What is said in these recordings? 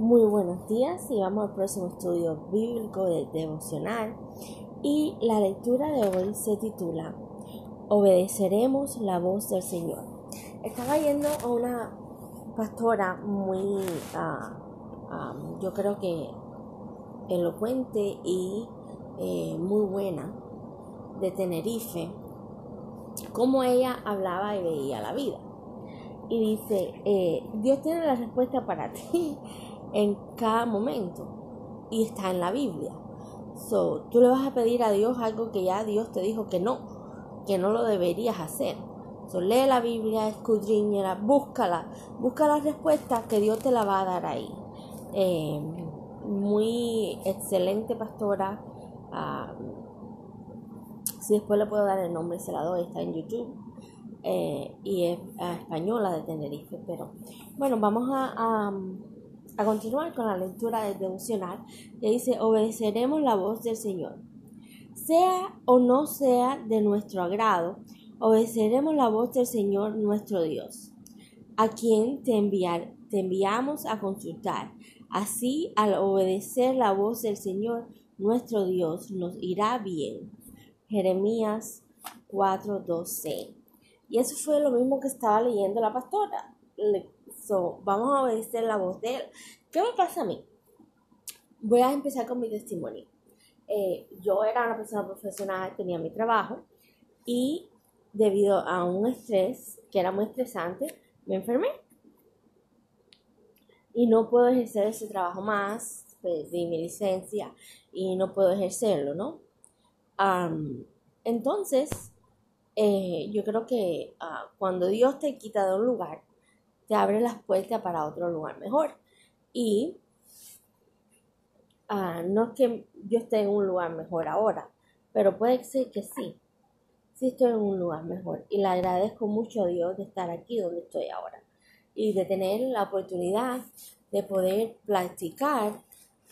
Muy buenos días y vamos al próximo estudio bíblico de devocional. Y la lectura de hoy se titula Obedeceremos la voz del Señor. Estaba yendo a una pastora muy, ah, ah, yo creo que elocuente y eh, muy buena de Tenerife, como ella hablaba y veía la vida. Y dice, eh, Dios tiene la respuesta para ti en cada momento y está en la Biblia. So, tú le vas a pedir a Dios algo que ya Dios te dijo que no, que no lo deberías hacer. So, lee la Biblia, escudriñala, búscala, busca la respuesta que Dios te la va a dar ahí. Eh, muy excelente pastora. Ah, si después le puedo dar el nombre, se la doy, está en YouTube. Eh, y es española de Tenerife. Pero bueno, vamos a, continuar con la lectura del devocional que dice, obedeceremos la voz del Señor. Sea o no sea de nuestro agrado, obedeceremos la voz del Señor nuestro Dios, a quien te, enviar, te enviamos a consultar. Así, al obedecer la voz del Señor nuestro Dios, nos irá bien. Jeremías 4:12 y eso fue lo mismo que estaba leyendo la pastora. Vamos a obedecer la voz de él. ¿Qué me pasa a mí? Voy a empezar con mi testimonio. Eh, yo era una persona profesional, tenía mi trabajo y debido a un estrés que era muy estresante, me enfermé. Y no puedo ejercer ese trabajo más, perdí mi licencia y no puedo ejercerlo, ¿no? entonces, eh, yo creo que ah, cuando Dios te quita de un lugar, te abre las puertas para otro lugar mejor. Y ah, no es que yo esté en un lugar mejor ahora, pero puede ser que sí. Sí estoy en un lugar mejor. Y le agradezco mucho a Dios de estar aquí donde estoy ahora. Y de tener la oportunidad de poder practicar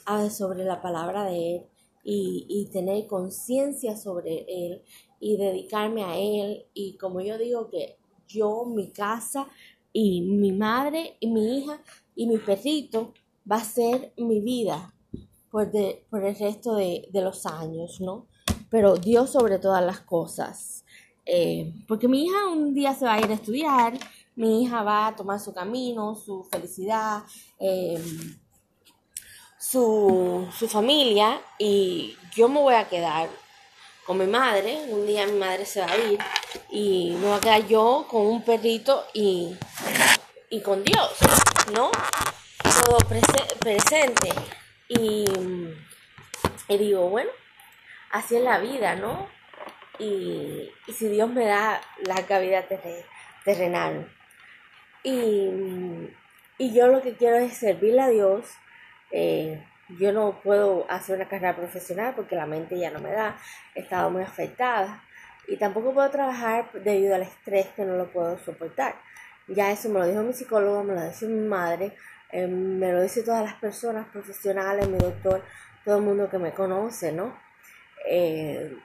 ah, sobre la palabra de Él y, y tener conciencia sobre Él y dedicarme a él. Y como yo digo que yo, mi casa y mi madre y mi hija y mi perrito va a ser mi vida por, por el resto de, los años, ¿no? Pero Dios sobre todas las cosas. Eh, porque mi hija un día se va a ir a estudiar, mi hija va a tomar su camino, su felicidad, eh, su, su familia y yo me voy a quedar con mi madre. Un día mi madre se va a ir y me voy a quedar yo con un perrito y, y con Dios, ¿no? Todo presente. Y, digo, bueno, así es la vida, ¿no? Y, si Dios me da la vida terrenal. Y, y yo lo que quiero es servirle a Dios. Eh, yo no puedo hacer una carrera profesional porque la mente ya no me da, he estado muy afectada y tampoco puedo trabajar debido al estrés que no lo puedo soportar. Ya eso me lo dijo mi psicólogo, me lo dice mi madre, eh, me lo dice todas las personas profesionales, mi doctor, todo el mundo que me conoce, ¿no? Eh,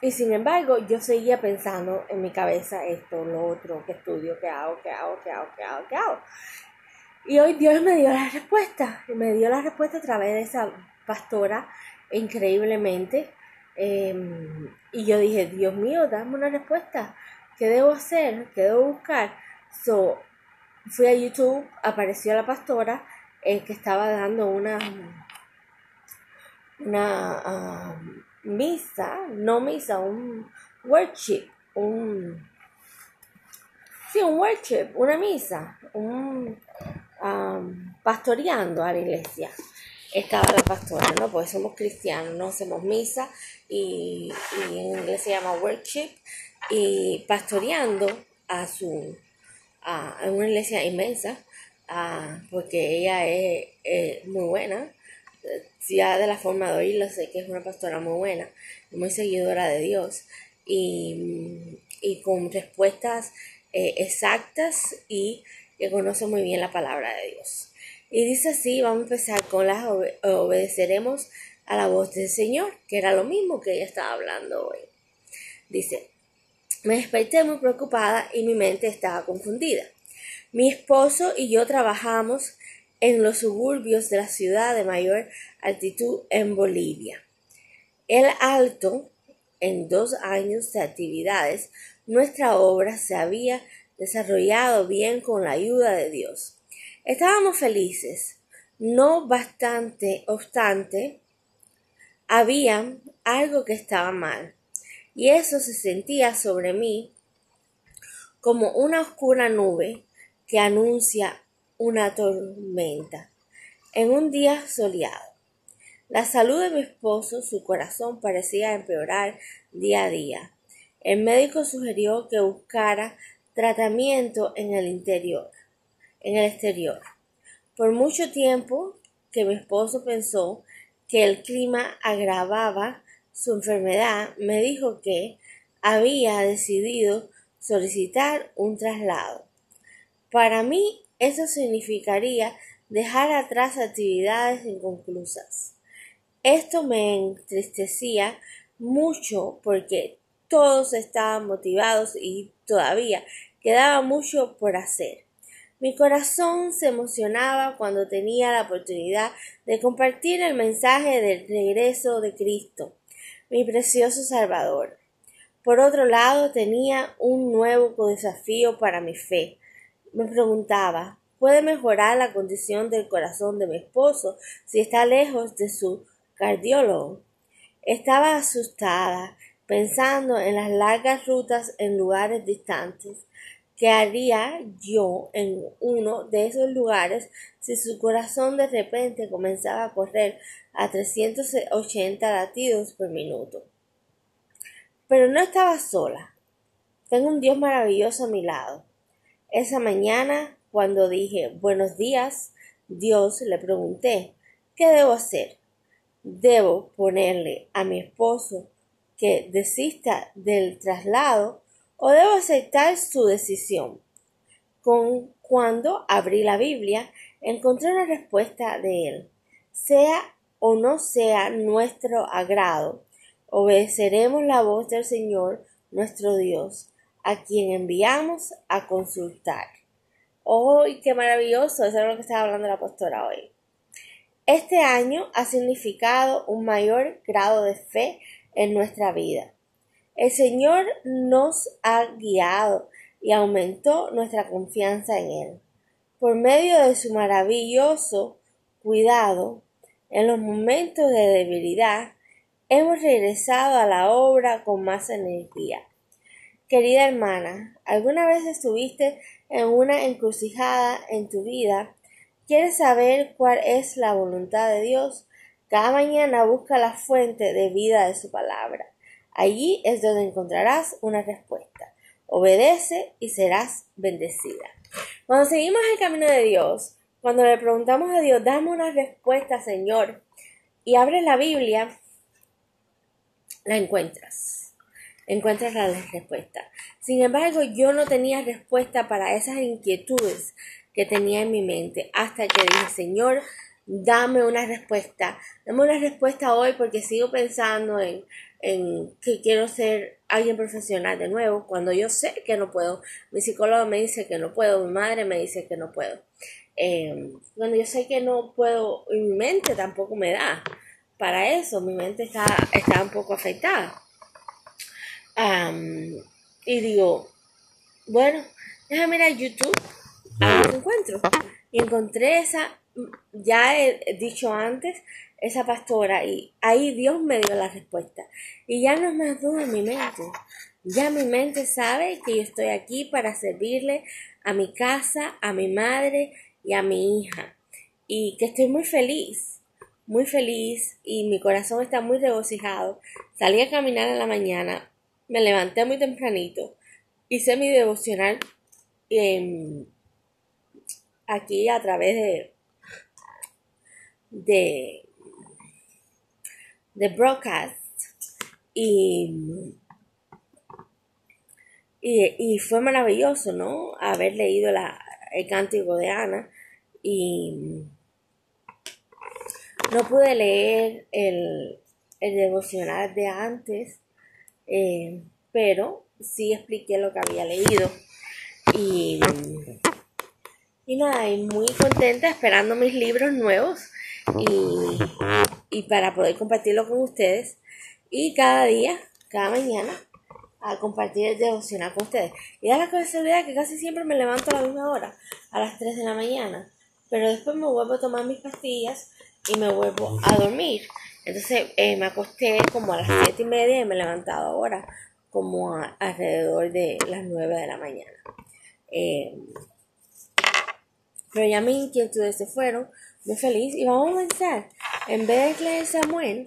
y sin embargo, yo seguía pensando en mi cabeza esto, lo otro, qué estudio, qué hago, qué hago, qué hago, qué hago, qué hago. Y hoy Dios me dio la respuesta, me dio la respuesta a través de esa pastora increíblemente. Em, y yo dije, Dios mío, dame una respuesta. ¿Qué debo hacer? ¿Qué debo buscar? So, fui a YouTube, apareció la pastora eh, que estaba dando una, una misa, no misa, un worship, un, sí, un worship, una misa, un, pastoreando a la iglesia. Estaba la pastora, ¿no? Porque somos cristianos, no hacemos misa y, en inglés se llama worship y pastoreando a su a, una iglesia inmensa porque ella es, muy buena ya de la forma de oírlo sé que es una pastora muy buena muy seguidora de Dios y, y con respuestas eh, exactas y que conoce muy bien la palabra de Dios. Y dice así, vamos a empezar con las obedeceremos a la voz del Señor, que era lo mismo que ella estaba hablando hoy. Dice, me desperté muy preocupada y mi mente estaba confundida. Mi esposo y yo trabajamos en los suburbios de la ciudad de mayor altitud en Bolivia. El alto, en dos años de actividades, nuestra obra se había desarrollado bien con la ayuda de Dios. Estábamos felices, no bastante obstante, había algo que estaba mal, y eso se sentía sobre mí como una oscura nube que anuncia una tormenta en un día soleado. La salud de mi esposo, su corazón parecía empeorar día a día. El médico sugirió que buscara tratamiento en el interior, en el exterior. Por mucho tiempo que mi esposo pensó que el clima agravaba su enfermedad, me dijo que había decidido solicitar un traslado. Para mí eso significaría dejar atrás actividades inconclusas. Esto me entristecía mucho porque todos estaban motivados y todavía quedaba mucho por hacer. Mi corazón se emocionaba cuando tenía la oportunidad de compartir el mensaje del regreso de Cristo, mi precioso Salvador. Por otro lado, tenía un nuevo desafío para mi fe. Me preguntaba, ¿puede mejorar la condición del corazón de mi esposo si está lejos de su cardiólogo? Estaba asustada, pensando en las largas rutas en lugares distantes ¿Qué haría yo en uno de esos lugares si su corazón de repente comenzaba a correr a 380 latidos por minuto? Pero no estaba sola. Tengo un Dios maravilloso a mi lado. Esa mañana, cuando dije buenos días, Dios le pregunté, ¿qué debo hacer? ¿Debo ponerle a mi esposo que desista del traslado o debo aceptar su decisión. Con, cuando abrí la Biblia, encontré una respuesta de él. Sea o no sea nuestro agrado, obedeceremos la voz del Señor nuestro Dios, a quien enviamos a consultar. ¡Uy, qué maravilloso! Eso es lo que estaba hablando la pastora hoy. Este año ha significado un mayor grado de fe en nuestra vida. El Señor nos ha guiado y aumentó nuestra confianza en Él. Por medio de su maravilloso cuidado, en los momentos de debilidad, hemos regresado a la obra con más energía. Querida hermana, ¿alguna vez estuviste en una encrucijada en tu vida? ¿Quieres saber cuál es la voluntad de Dios? Cada mañana busca la fuente de vida de su palabra. Allí es donde encontrarás una respuesta. Obedece y serás bendecida. Cuando seguimos el camino de Dios, cuando le preguntamos a Dios, dame una respuesta, Señor, y abres la Biblia, la encuentras. Encuentras la respuesta. Sin embargo, yo no tenía respuesta para esas inquietudes que tenía en mi mente hasta que dije, Señor, dame una respuesta. Dame una respuesta hoy porque sigo pensando en en que quiero ser alguien profesional de nuevo, cuando yo sé que no puedo. Mi psicólogo me dice que no puedo, mi madre me dice que no puedo. Cuando yo sé que no puedo, y mi mente tampoco me da para eso, mi mente está, está un poco afectada. y digo, bueno, déjame ir a YouTube a encuentro. Y encontré esa, ya he dicho antes, esa pastora y ahí Dios me dio la respuesta. Y ya no es más duda en mi mente. Ya mi mente sabe que yo estoy aquí para servirle a mi casa, a mi madre y a mi hija. Y que estoy muy feliz, muy feliz y mi corazón está muy regocijado. Salí a caminar en la mañana, me levanté muy tempranito, hice mi devocional aquí a través de, de de broadcast y, y, fue maravilloso, ¿no? Haber leído la, el cántico de Ana y no pude leer el, el devocional de antes, eh, pero sí expliqué lo que había leído y, Y nada, y muy contenta esperando mis libros nuevos y, y para poder compartirlo con ustedes. Y cada día, cada mañana, a compartir el devocional con ustedes. Y da la casualidad que casi siempre me levanto a la misma hora, a las 3 de la mañana. Pero después me vuelvo a tomar mis pastillas y me vuelvo a dormir. Entonces eh, me acosté como a las 7 y media y me he levantado ahora como alrededor de las 9 de la mañana. Eh, pero ya mis inquietudes se fueron, muy feliz. Y vamos a pensar, en vez de leer Samuel,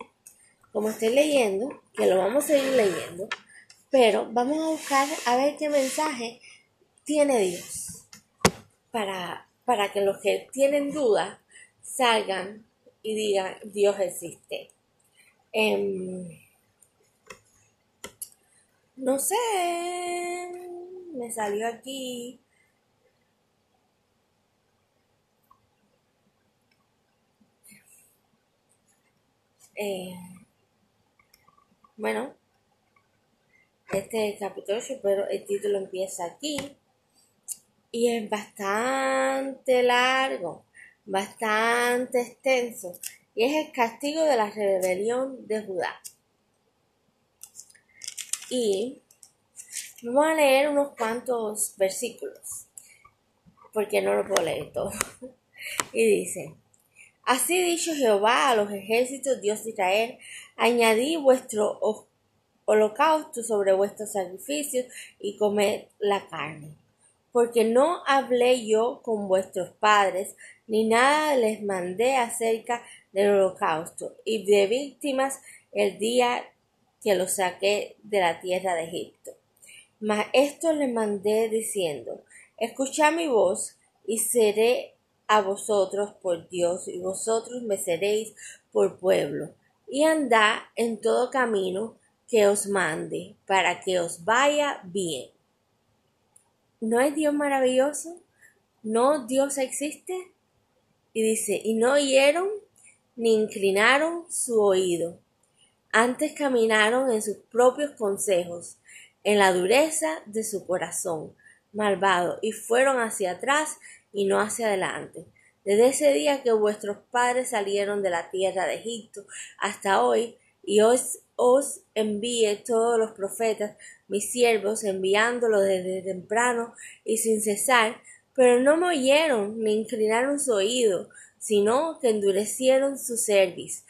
como estoy leyendo, que lo vamos a ir leyendo, pero vamos a buscar a ver qué mensaje tiene Dios para, para que los que tienen dudas salgan y digan Dios existe. Em, no sé, me salió aquí. Eh, bueno, este capítulo pero el título empieza aquí y es bastante largo, bastante extenso y es el castigo de la rebelión de Judá. Y vamos a leer unos cuantos versículos porque no lo puedo leer todo. y dice, Así dicho Jehová a los ejércitos, Dios de Israel, añadí vuestro holocausto sobre vuestros sacrificios y comed la carne. Porque no hablé yo con vuestros padres, ni nada les mandé acerca del holocausto y de víctimas el día que los saqué de la tierra de Egipto. Mas esto les mandé diciendo, escuchad mi voz y seré a vosotros por Dios y vosotros me seréis por pueblo y andad en todo camino que os mande, para que os vaya bien. ¿No es Dios maravilloso? ¿No Dios existe? Y dice, y no oyeron ni inclinaron su oído. Antes caminaron en sus propios consejos, en la dureza de su corazón malvado, y fueron hacia atrás y no hacia adelante. Desde ese día que vuestros padres salieron de la tierra de Egipto hasta hoy, y os os envíe todos los profetas, mis siervos, enviándolos desde temprano y sin cesar, pero no me oyeron ni inclinaron su oído, sino que endurecieron su cerviz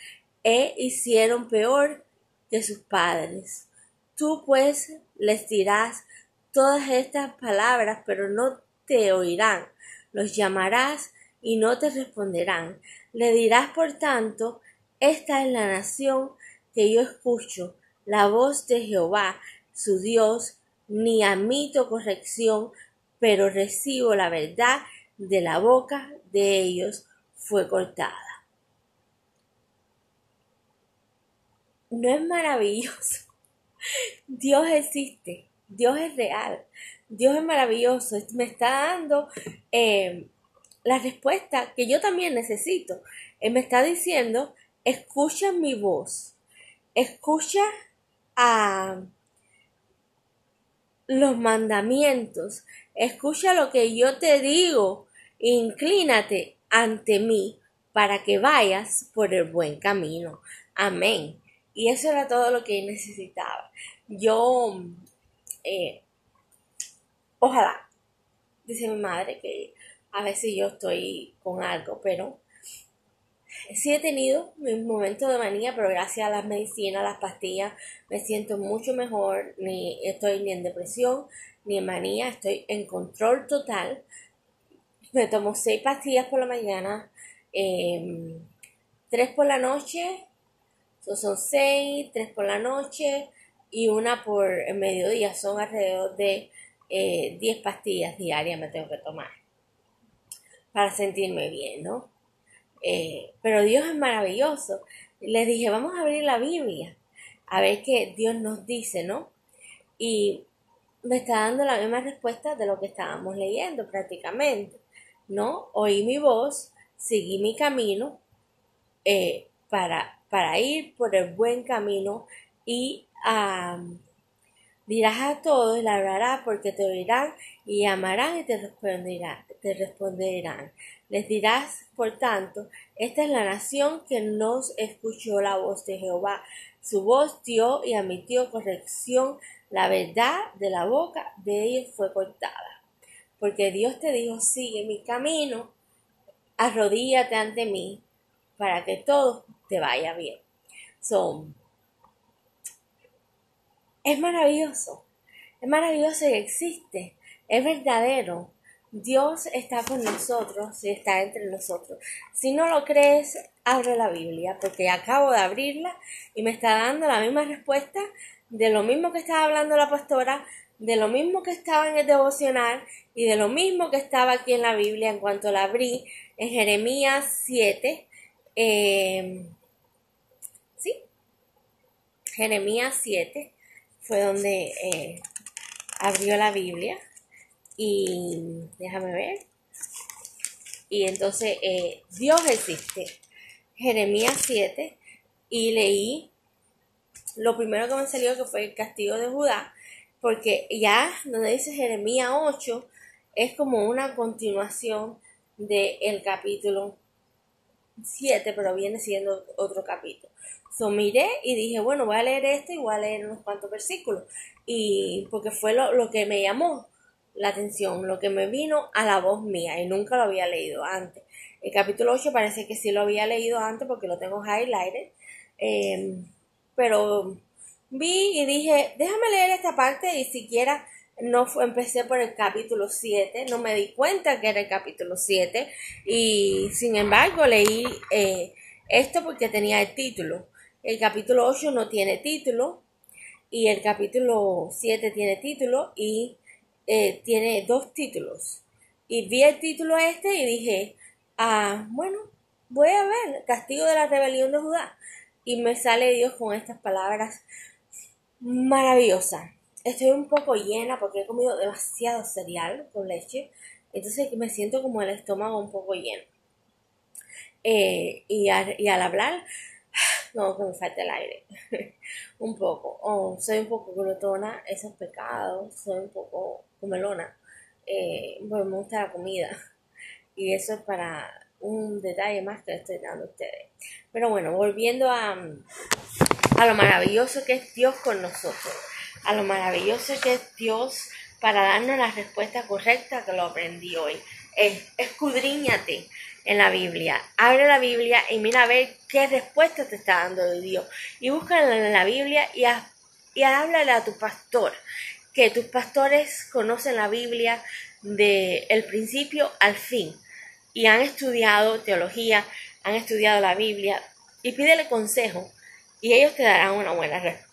e hicieron peor que sus padres. Tú pues les dirás todas estas palabras, pero no te oirán. Los llamarás y no te responderán. Le dirás, por tanto, esta es la nación que yo escucho la voz de Jehová, su Dios, ni admito corrección, pero recibo la verdad de la boca de ellos fue cortada. ¿No es maravilloso? Dios existe, Dios es real, Dios es maravilloso, me está dando eh, la respuesta que yo también necesito. Él me está diciendo, escucha mi voz, escucha a los mandamientos, escucha lo que yo te digo, inclínate ante mí para que vayas por el buen camino. Amén. Y eso era todo lo que necesitaba. Yo, eh, ojalá, dice mi madre que a veces yo estoy con algo, pero Sí he tenido mis momentos de manía, pero gracias a las medicinas, las pastillas, me siento mucho mejor. Ni estoy ni en depresión, ni en manía, estoy en control total. Me tomo seis pastillas por la mañana, em, tres por la noche, son seis, tres por la noche y una por el mediodía. Son alrededor de eh, diez pastillas diarias me tengo que tomar para sentirme bien, ¿no? Eh, pero Dios es maravilloso. Les dije, vamos a abrir la Biblia, a ver qué Dios nos dice, ¿no? Y me está dando la misma respuesta de lo que estábamos leyendo prácticamente, ¿no? Oí mi voz, seguí mi camino eh, para, para ir por el buen camino y Dirás a todos y la hablarás porque te oirán y amarán y te responderán, te responderán. Les dirás, por tanto, esta es la nación que nos escuchó la voz de Jehová. Su voz dio y admitió corrección. La verdad de la boca de ellos fue cortada. Porque Dios te dijo, sigue mi camino, arrodíllate ante mí, para que todo te vaya bien. Son es maravilloso, es maravilloso y existe, es verdadero. Dios está con nosotros y está entre nosotros. Si no lo crees, abre la Biblia, porque acabo de abrirla y me está dando la misma respuesta de lo mismo que estaba hablando la pastora, de lo mismo que estaba en el devocional y de lo mismo que estaba aquí en la Biblia en cuanto la abrí en Jeremías 7. Eh, sí, Jeremías 7 fue donde eh, abrió la Biblia y déjame ver. Y entonces eh, Dios existe. Jeremías 7 y leí lo primero que me salió que fue el castigo de Judá, porque ya donde dice Jeremías 8 es como una continuación del capítulo 7, pero viene siendo otro capítulo. So, miré y dije, bueno, voy a leer esto y voy a leer unos cuantos versículos. Y porque fue lo, lo que me llamó la atención, lo que me vino a la voz mía y nunca lo había leído antes. El capítulo 8 parece que sí lo había leído antes porque lo tengo highlighted. Em, pero vi y dije, déjame leer esta parte y siquiera no empecé por el capítulo 7, no me di cuenta que era el capítulo 7 y sin embargo leí eh, esto porque tenía el título. El capítulo 8 no tiene título y el capítulo 7 tiene título y eh, tiene dos títulos. Y vi el título este y dije, ah, bueno, voy a ver, castigo de la rebelión de Judá. Y me sale Dios con estas palabras maravillosas. Estoy un poco llena porque he comido demasiado cereal con leche. Entonces me siento como el estómago un poco lleno. Eh, y, y al hablar no, que me falta el aire. un poco. Oh, soy un poco glotona, esos pecados. Soy un poco comelona. Eh, me gusta la comida. Y eso es para un detalle más que estoy dando a ustedes. Pero bueno, volviendo a, a lo maravilloso que es Dios con nosotros. A lo maravilloso que es Dios para darnos la respuesta correcta que lo aprendí hoy. Es, escudriñate en la Biblia. Abre la Biblia y mira a ver qué respuesta te está dando Dios. Y búscala en la Biblia y, y háblale a tu pastor. Que tus pastores conocen la Biblia de el principio al fin. Y han estudiado teología, han estudiado la Biblia. Y pídele consejo. Y ellos te darán una buena respuesta.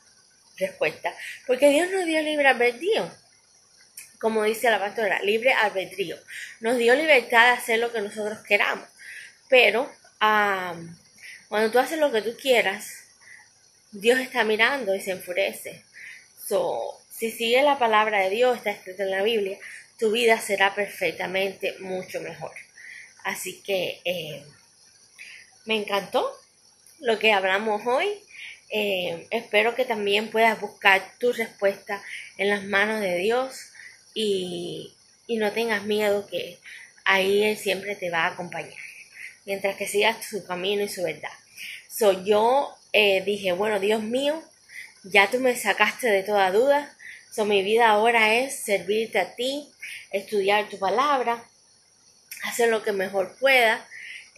Porque Dios nos dio libre albedrío como dice la pastora, libre albedrío. Nos dio libertad de hacer lo que nosotros queramos. Pero cuando tú haces lo que tú quieras, Dios está mirando y se enfurece. So, si sigues la palabra de Dios, está escrita en la Biblia, tu vida será perfectamente mucho mejor. Así que eh, me encantó lo que hablamos hoy. Eh, espero que también puedas buscar tu respuesta en las manos de Dios y, no tengas miedo que ahí Él siempre te va a acompañar, mientras que sigas su camino y su verdad. So, yo eh, dije, bueno, Dios mío, ya tú me sacaste de toda duda, so, mi vida ahora es servirte a ti, estudiar tu palabra, hacer lo que mejor pueda,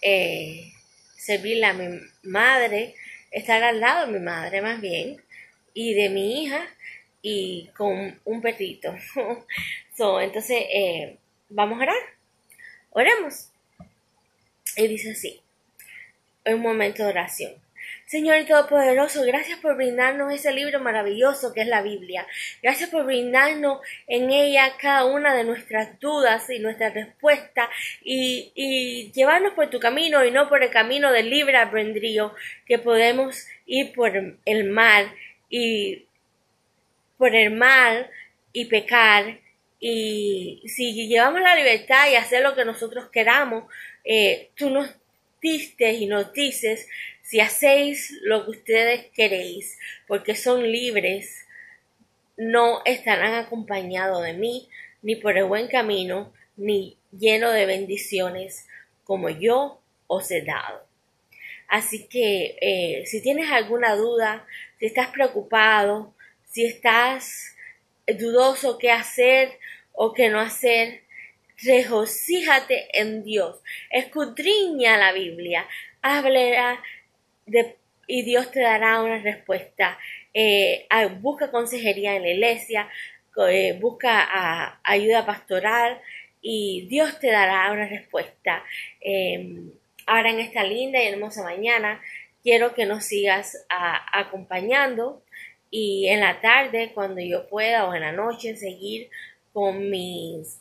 eh, servirle a mi madre, estar al lado de mi madre más bien, y de mi hija, y con un perrito. so, entonces, eh, vamos a orar. Oremos. Y dice así, un momento de oración. Señor Todopoderoso, gracias por brindarnos ese libro maravilloso que es la Biblia. Gracias por brindarnos en ella cada una de nuestras dudas y nuestras respuestas y, llevarnos por tu camino y no por el camino del libre albedrío que podemos ir por el mal y por el mal y pecar. Y si llevamos la libertad y hacer lo que nosotros queramos, eh, tú nos diste y nos dices si hacéis lo que ustedes queréis, porque son libres no estarán acompañados de mí, ni por el buen camino, ni lleno de bendiciones, como yo os he dado. Así que eh, si tienes alguna duda, si estás preocupado, si estás dudoso qué hacer o qué no hacer, regocíjate en Dios, escudriña la Biblia, habla y Dios te dará una respuesta. Eh, busca consejería en la iglesia, eh, busca ayuda pastoral y Dios te dará una respuesta. Em, ahora en esta linda y hermosa mañana, quiero que nos sigas acompañando y en la tarde, cuando yo pueda, o en la noche, seguir con mis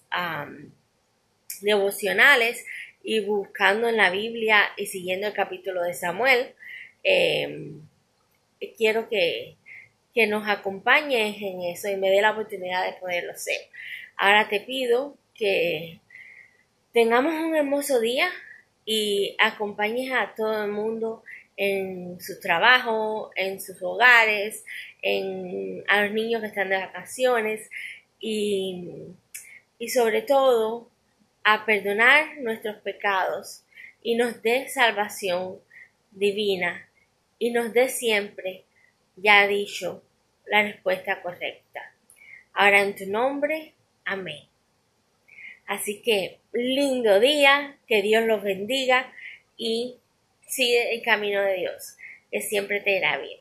devocionales y buscando en la Biblia y siguiendo el capítulo de Samuel. Em, quiero que, que nos acompañes en eso y me dé la oportunidad de poderlo hacer. Ahora te pido que tengamos un hermoso día y acompañes a todo el mundo en su trabajo, en sus hogares, en, a los niños que están de vacaciones y, y sobre todo a perdonar nuestros pecados y nos dé salvación divina y nos dé siempre, ya dicho, la respuesta correcta. Ahora en tu nombre, amén. Así que lindo día, que Dios los bendiga y sigue el camino de Dios, que siempre te irá bien.